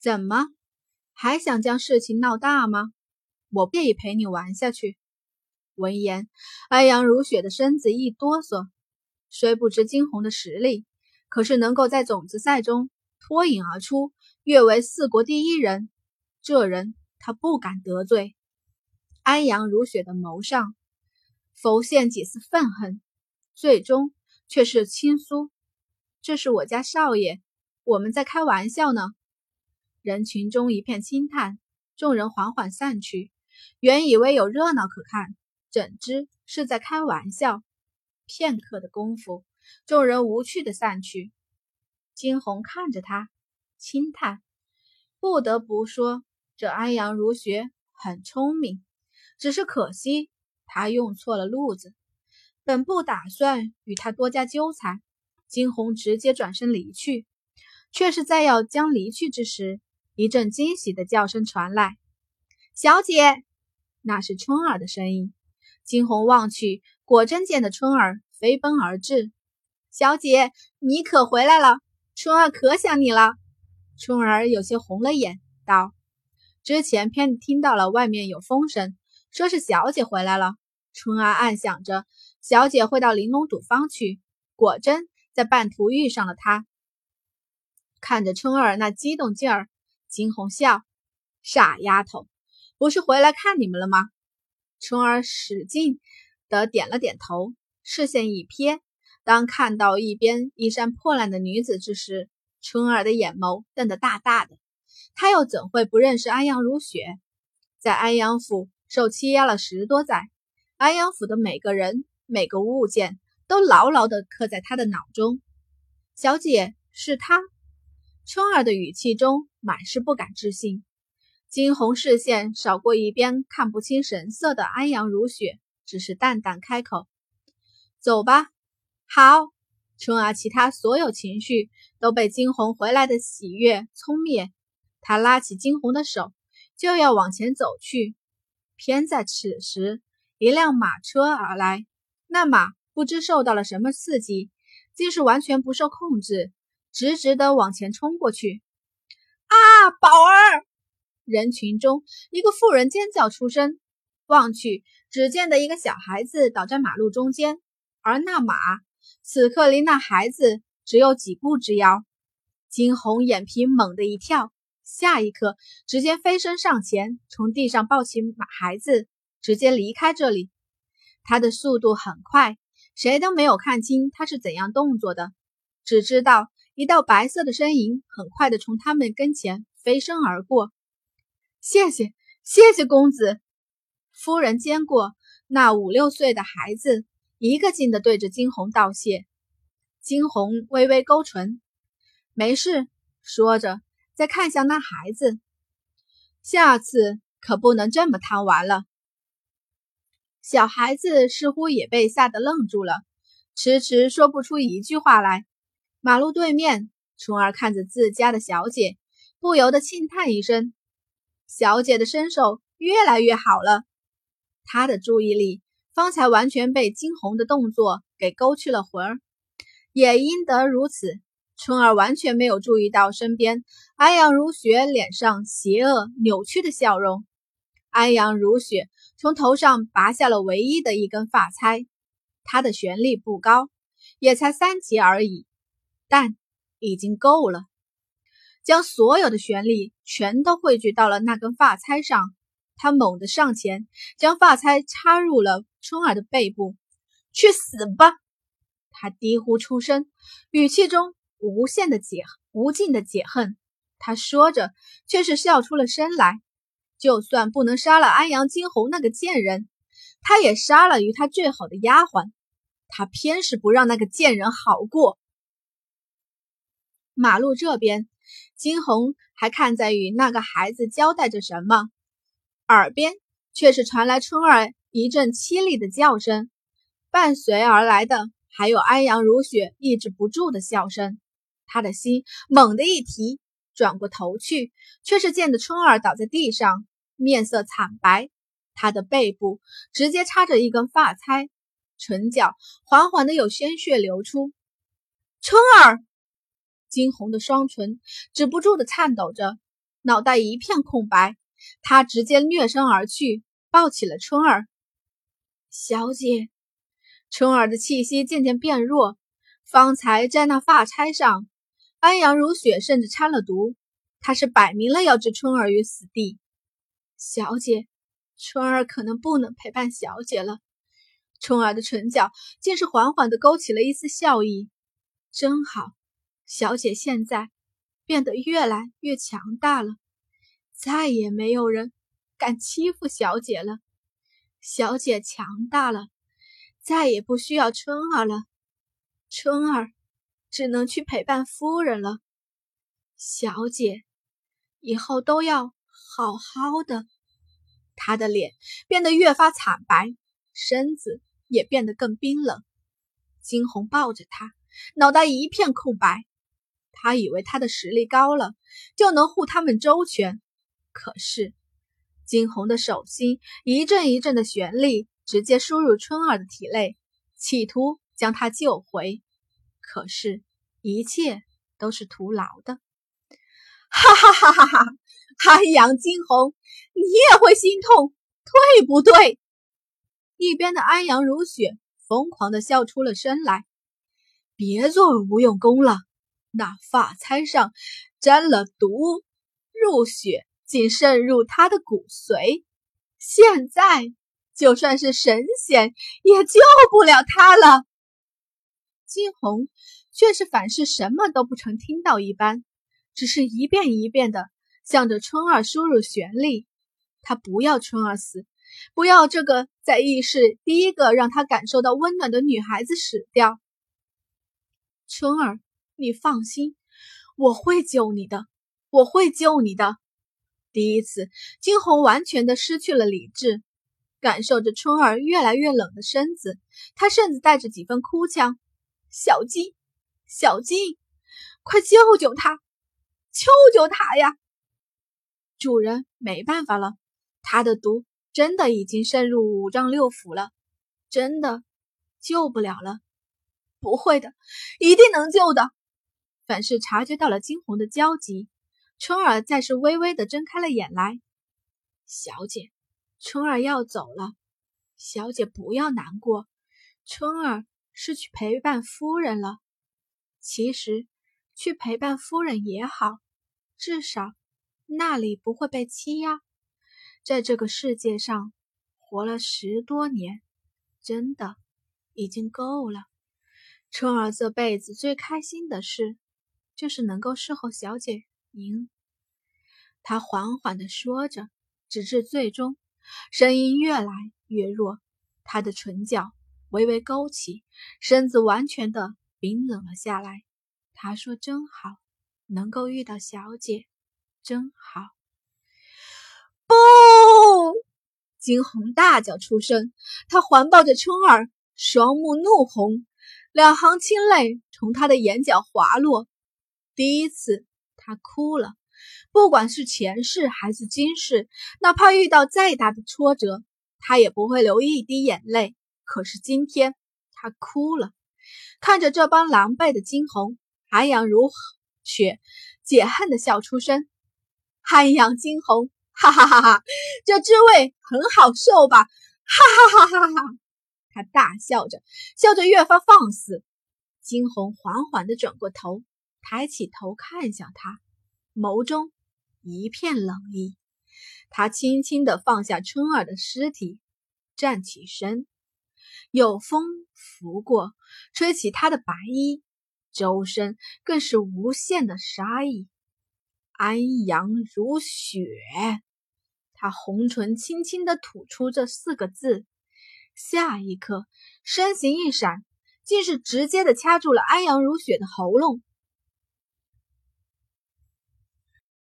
怎么，还想将事情闹大吗？我愿意陪你玩下去。闻言，安阳如雪的身子一哆嗦，虽不知惊鸿的实力，可是能够在种子赛中脱颖而出，跃为四国第一人，这人他不敢得罪。安阳如雪的眸上浮现几丝愤恨，最终却是轻苏：“这是我家少爷，我们在开玩笑呢。”人群中一片轻叹，众人缓缓散去。原以为有热闹可看。怎知是在开玩笑。片刻的功夫，众人无趣的散去。惊鸿看着他，轻叹：“不得不说，这安阳如学很聪明，只是可惜他用错了路子。本不打算与他多加纠缠。”惊鸿直接转身离去，却是在要将离去之时，一阵惊喜的叫声传来：“小姐！”那是春儿的声音。惊鸿望去，果真见得春儿飞奔而至。小姐，你可回来了，春儿可想你了。春儿有些红了眼，道：“之前偏听到了外面有风声，说是小姐回来了。”春儿暗想着，小姐会到玲珑赌坊去，果真在半途遇上了她。看着春儿那激动劲儿，惊鸿笑：“傻丫头，不是回来看你们了吗？”春儿使劲的点了点头，视线一瞥，当看到一边衣衫破烂的女子之时，春儿的眼眸瞪得大大的。她又怎会不认识安阳如雪？在安阳府受欺压了十多载，安阳府的每个人、每个物件都牢牢的刻在她的脑中。小姐，是她。春儿的语气中满是不敢置信。惊鸿视线扫过一边看不清神色的安阳如雪，只是淡淡开口：“走吧。”好。春儿其他所有情绪都被惊鸿回来的喜悦冲灭，他拉起惊鸿的手，就要往前走去。偏在此时，一辆马车而来，那马不知受到了什么刺激，竟是完全不受控制，直直的往前冲过去。啊，宝儿！人群中，一个妇人尖叫出声，望去，只见得一个小孩子倒在马路中间，而那马此刻离那孩子只有几步之遥。惊鸿眼皮猛地一跳，下一刻直接飞身上前，从地上抱起马孩子，直接离开这里。他的速度很快，谁都没有看清他是怎样动作的，只知道一道白色的身影很快的从他们跟前飞身而过。谢谢，谢谢公子。夫人接过那五六岁的孩子，一个劲的对着惊鸿道谢。惊鸿微微勾唇，没事。说着，再看向那孩子，下次可不能这么贪玩了。小孩子似乎也被吓得愣住了，迟迟说不出一句话来。马路对面，春儿看着自家的小姐，不由得轻叹一声。小姐的身手越来越好了，她的注意力方才完全被惊鸿的动作给勾去了魂儿。也因得如此，春儿完全没有注意到身边安阳如雪脸上邪恶扭曲的笑容。安阳如雪从头上拔下了唯一的一根发钗，她的旋力不高，也才三级而已，但已经够了。将所有的玄力全都汇聚到了那根发钗上，他猛地上前，将发钗插入了春儿的背部。去死吧！他低呼出声，语气中无限的解无尽的解恨。他说着，却是笑出了声来。就算不能杀了安阳金鸿那个贱人，他也杀了与他最好的丫鬟。他偏是不让那个贱人好过。马路这边。金红还看在与那个孩子交代着什么，耳边却是传来春儿一阵凄厉的叫声，伴随而来的还有安阳如雪抑制不住的笑声。他的心猛地一提，转过头去，却是见得春儿倒在地上，面色惨白，他的背部直接插着一根发钗，唇角缓缓的有鲜血流出。春儿。惊鸿的双唇止不住的颤抖着，脑袋一片空白。他直接掠身而去，抱起了春儿。小姐，春儿的气息渐渐变弱。方才在那发钗上，安阳如雪甚至掺了毒。他是摆明了要置春儿于死地。小姐，春儿可能不能陪伴小姐了。春儿的唇角竟是缓缓的勾起了一丝笑意。真好，小姐现在变得越来越强大了，再也没有人敢欺负小姐了。小姐强大了，再也不需要春儿了。春儿只能去陪伴夫人了。小姐，以后都要好好的。她的脸变得越发惨白，身子也变得更冰冷。金红抱着她，脑袋一片空白。他以为他的实力高了，就能护他们周全。可是，金红的手心一阵一阵的旋力，直接输入春儿的体内，企图。将他救回，可是，一切都是徒劳的。哈哈哈哈哈！安阳惊鸿，你也会心痛，对不对？一边的安阳如雪疯狂的笑出了声来。别做无用功了，那发钗上沾了毒，入血竟渗入他的骨髓，现在就算是神仙也救不了他了。金红却是反是什么都不曾听到一般，只是一遍一遍的向着春儿输入旋律。他不要春儿死，不要这个在异世第一个让他感受到温暖的女孩子死掉。春儿，你放心，我会救你的，我会救你的。第一次，金红完全的失去了理智，感受着春儿越来越冷的身子，他甚至带着几分哭腔。小金，小金，快救救他！救救他呀！主人，没办法了，他的毒真的已经渗入五脏六腑了，真的救不了了。不会的，一定能救的。反是察觉到了惊鸿的焦急，春儿再是微微的睁开了眼来。小姐，春儿要走了，小姐不要难过，春儿。是去陪伴夫人了。其实，去陪伴夫人也好，至少那里不会被欺压。在这个世界上活了十多年，真的已经够了。春儿这辈子最开心的事，就是能够侍候小姐您。他缓缓地说着，直至最终，声音越来越弱，他的唇角。微微勾起，身子完全的冰冷了下来。他说：“真好，能够遇到小姐，真好。”不！惊鸿大叫出声，他环抱着春儿，双目怒红，两行清泪从他的眼角滑落。第一次，他哭了。不管是前世还是今世，哪怕遇到再大的挫折，他也不会流一滴眼泪。可是今天他哭了，看着这帮狼狈的惊鸿，韩阳如雪解恨的笑出声。安阳惊鸿，哈哈哈哈，这滋味很好受吧？哈哈哈哈哈！他大笑着，笑着越发放肆。惊鸿缓缓的转过头，抬起头看向他，眸中一片冷意。他轻轻的放下春儿的尸体，站起身。有风拂过，吹起他的白衣，周身更是无限的杀意。安阳如雪，他红唇轻轻的吐出这四个字，下一刻身形一闪，竟是直接的掐住了安阳如雪的喉咙。